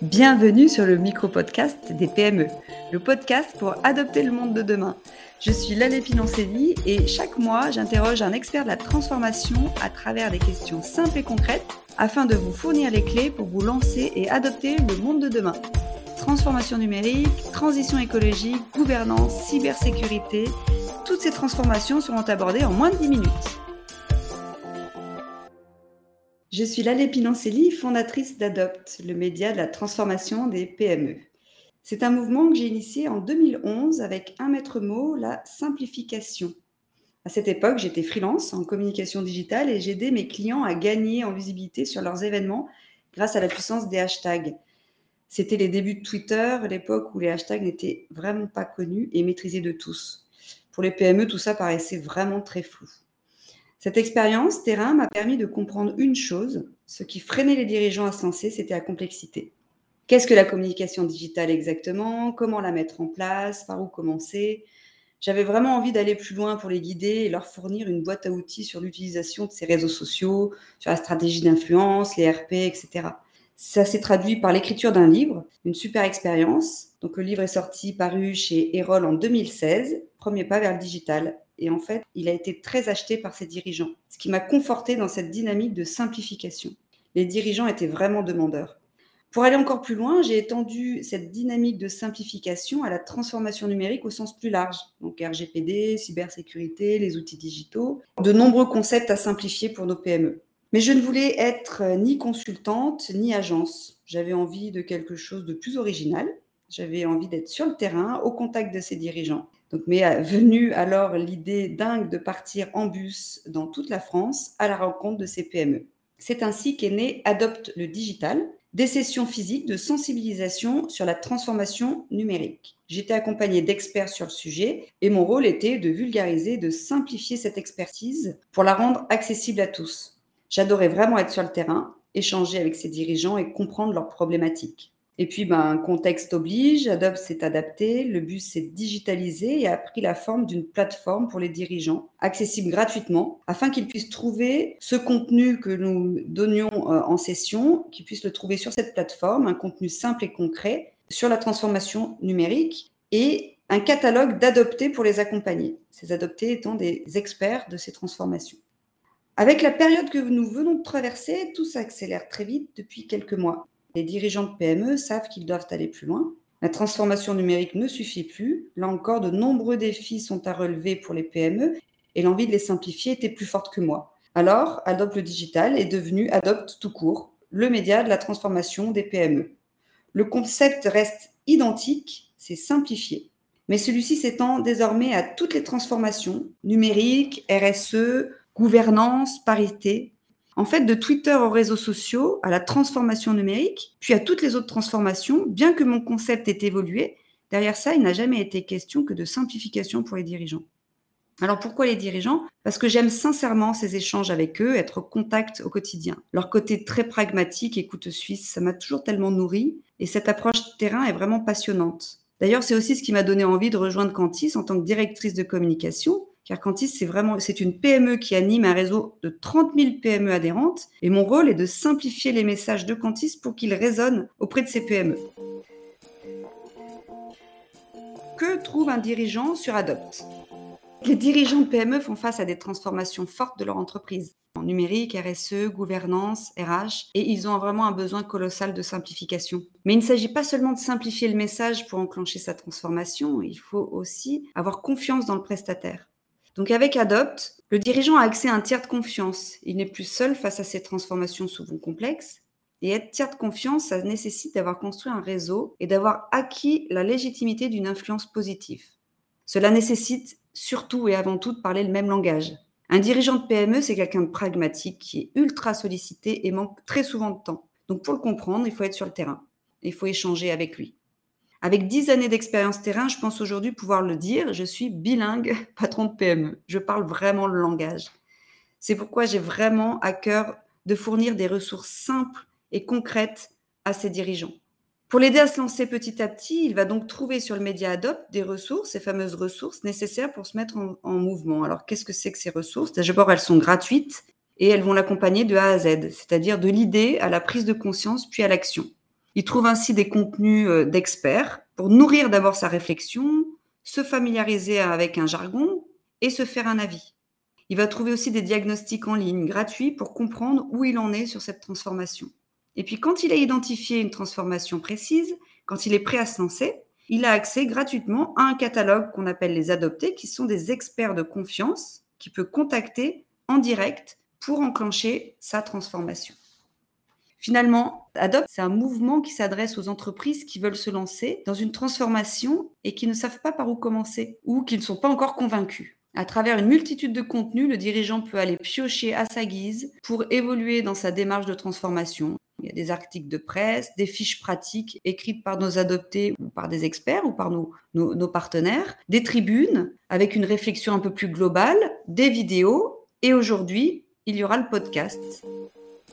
Bienvenue sur le micro-podcast des PME, le podcast pour adopter le monde de demain. Je suis Lalé Pinoncelli et chaque mois, j'interroge un expert de la transformation à travers des questions simples et concrètes afin de vous fournir les clés pour vous lancer et adopter le monde de demain. Transformation numérique, transition écologique, gouvernance, cybersécurité, toutes ces transformations seront abordées en moins de 10 minutes. Je suis Lalé Pinancelli, fondatrice d'Adopt, le média de la transformation des PME. C'est un mouvement que j'ai initié en 2011 avec un maître mot, la simplification. À cette époque, j'étais freelance en communication digitale et j'aidais mes clients à gagner en visibilité sur leurs événements grâce à la puissance des hashtags. C'était les débuts de Twitter, l'époque où les hashtags n'étaient vraiment pas connus et maîtrisés de tous. Pour les PME, tout ça paraissait vraiment très flou. Cette expérience terrain m'a permis de comprendre une chose, ce qui freinait les dirigeants à c'était la complexité. Qu'est-ce que la communication digitale exactement? Comment la mettre en place? Par où commencer? J'avais vraiment envie d'aller plus loin pour les guider et leur fournir une boîte à outils sur l'utilisation de ces réseaux sociaux, sur la stratégie d'influence, les RP, etc. Ça s'est traduit par l'écriture d'un livre, une super expérience. Donc le livre est sorti, paru chez Erol en 2016, premier pas vers le digital. Et en fait, il a été très acheté par ses dirigeants, ce qui m'a conforté dans cette dynamique de simplification. Les dirigeants étaient vraiment demandeurs. Pour aller encore plus loin, j'ai étendu cette dynamique de simplification à la transformation numérique au sens plus large, donc RGPD, cybersécurité, les outils digitaux, de nombreux concepts à simplifier pour nos PME. Mais je ne voulais être ni consultante ni agence. J'avais envie de quelque chose de plus original. J'avais envie d'être sur le terrain, au contact de ces dirigeants. Donc, m'est venue alors l'idée dingue de partir en bus dans toute la France à la rencontre de ces PME. C'est ainsi qu'est né Adopte le digital, des sessions physiques de sensibilisation sur la transformation numérique. J'étais accompagnée d'experts sur le sujet et mon rôle était de vulgariser, de simplifier cette expertise pour la rendre accessible à tous. J'adorais vraiment être sur le terrain, échanger avec ces dirigeants et comprendre leurs problématiques. Et puis, ben, contexte oblige, Adobe s'est adapté, le bus s'est digitalisé et a pris la forme d'une plateforme pour les dirigeants, accessible gratuitement, afin qu'ils puissent trouver ce contenu que nous donnions euh, en session, qu'ils puissent le trouver sur cette plateforme, un contenu simple et concret sur la transformation numérique et un catalogue d'adoptés pour les accompagner, ces adoptés étant des experts de ces transformations. Avec la période que nous venons de traverser, tout s'accélère très vite depuis quelques mois. Les dirigeants de PME savent qu'ils doivent aller plus loin. La transformation numérique ne suffit plus. Là encore, de nombreux défis sont à relever pour les PME et l'envie de les simplifier était plus forte que moi. Alors, Adopt le digital est devenu Adopt tout court, le média de la transformation des PME. Le concept reste identique, c'est simplifier. Mais celui-ci s'étend désormais à toutes les transformations, numériques, RSE, gouvernance, parité, en fait, de Twitter aux réseaux sociaux, à la transformation numérique, puis à toutes les autres transformations, bien que mon concept ait évolué, derrière ça, il n'a jamais été question que de simplification pour les dirigeants. Alors pourquoi les dirigeants? Parce que j'aime sincèrement ces échanges avec eux, être au contact au quotidien. Leur côté très pragmatique et couteau suisse, ça m'a toujours tellement nourri et cette approche terrain est vraiment passionnante. D'ailleurs, c'est aussi ce qui m'a donné envie de rejoindre Cantis en tant que directrice de communication car Cantis, c'est vraiment, une PME qui anime un réseau de 30 000 PME adhérentes, et mon rôle est de simplifier les messages de Cantis pour qu'ils résonnent auprès de ces PME. Que trouve un dirigeant sur Adopt? Les dirigeants de PME font face à des transformations fortes de leur entreprise, en numérique, RSE, gouvernance, RH, et ils ont vraiment un besoin colossal de simplification. Mais il ne s'agit pas seulement de simplifier le message pour enclencher sa transformation, il faut aussi avoir confiance dans le prestataire. Donc avec Adopt, le dirigeant a accès à un tiers de confiance. Il n'est plus seul face à ces transformations souvent complexes. Et être tiers de confiance, ça nécessite d'avoir construit un réseau et d'avoir acquis la légitimité d'une influence positive. Cela nécessite surtout et avant tout de parler le même langage. Un dirigeant de PME, c'est quelqu'un de pragmatique qui est ultra sollicité et manque très souvent de temps. Donc pour le comprendre, il faut être sur le terrain. Il faut échanger avec lui. Avec dix années d'expérience terrain, je pense aujourd'hui pouvoir le dire, je suis bilingue patron de PME. Je parle vraiment le langage. C'est pourquoi j'ai vraiment à cœur de fournir des ressources simples et concrètes à ses dirigeants. Pour l'aider à se lancer petit à petit, il va donc trouver sur le média Adopt des ressources, ces fameuses ressources nécessaires pour se mettre en, en mouvement. Alors, qu'est-ce que c'est que ces ressources? D'abord, elles sont gratuites et elles vont l'accompagner de A à Z, c'est-à-dire de l'idée à la prise de conscience puis à l'action. Il trouve ainsi des contenus euh, d'experts pour nourrir d'abord sa réflexion, se familiariser avec un jargon et se faire un avis. Il va trouver aussi des diagnostics en ligne gratuits pour comprendre où il en est sur cette transformation. Et puis quand il a identifié une transformation précise, quand il est prêt à se lancer, il a accès gratuitement à un catalogue qu'on appelle les adoptés, qui sont des experts de confiance qu'il peut contacter en direct pour enclencher sa transformation. Finalement, Adopt, c'est un mouvement qui s'adresse aux entreprises qui veulent se lancer dans une transformation et qui ne savent pas par où commencer ou qui ne sont pas encore convaincus. À travers une multitude de contenus, le dirigeant peut aller piocher à sa guise pour évoluer dans sa démarche de transformation. Il y a des articles de presse, des fiches pratiques écrites par nos adoptés ou par des experts ou par nos, nos, partenaires, des tribunes avec une réflexion un peu plus globale, des vidéos et aujourd'hui, il y aura le podcast.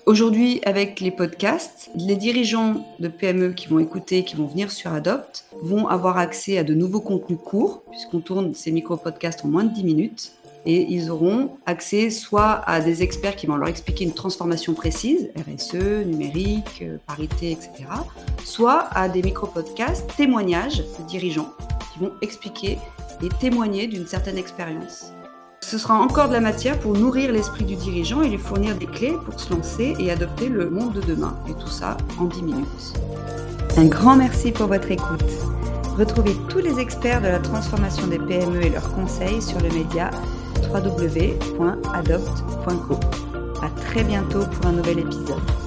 Aujourd'hui, avec les podcasts, les dirigeants de PME qui vont écouter, qui vont venir sur Adopt, vont avoir accès à de nouveaux contenus courts, puisqu'on tourne ces micro-podcasts en moins de 10 minutes. Et ils auront accès soit à des experts qui vont leur expliquer une transformation précise, RSE, numérique, euh, parité, etc., soit à des micro-podcasts, témoignages de dirigeants qui vont expliquer et témoigner d'une certaine expérience. Ce sera encore de la matière pour nourrir l'esprit du dirigeant et lui fournir des clés pour se lancer et adopter le monde de demain. Et tout ça en 10 minutes. Un grand merci pour votre écoute. Retrouvez tous les experts de la transformation des PME et leurs conseils sur le média www.adopt.co. À très bientôt pour un nouvel épisode.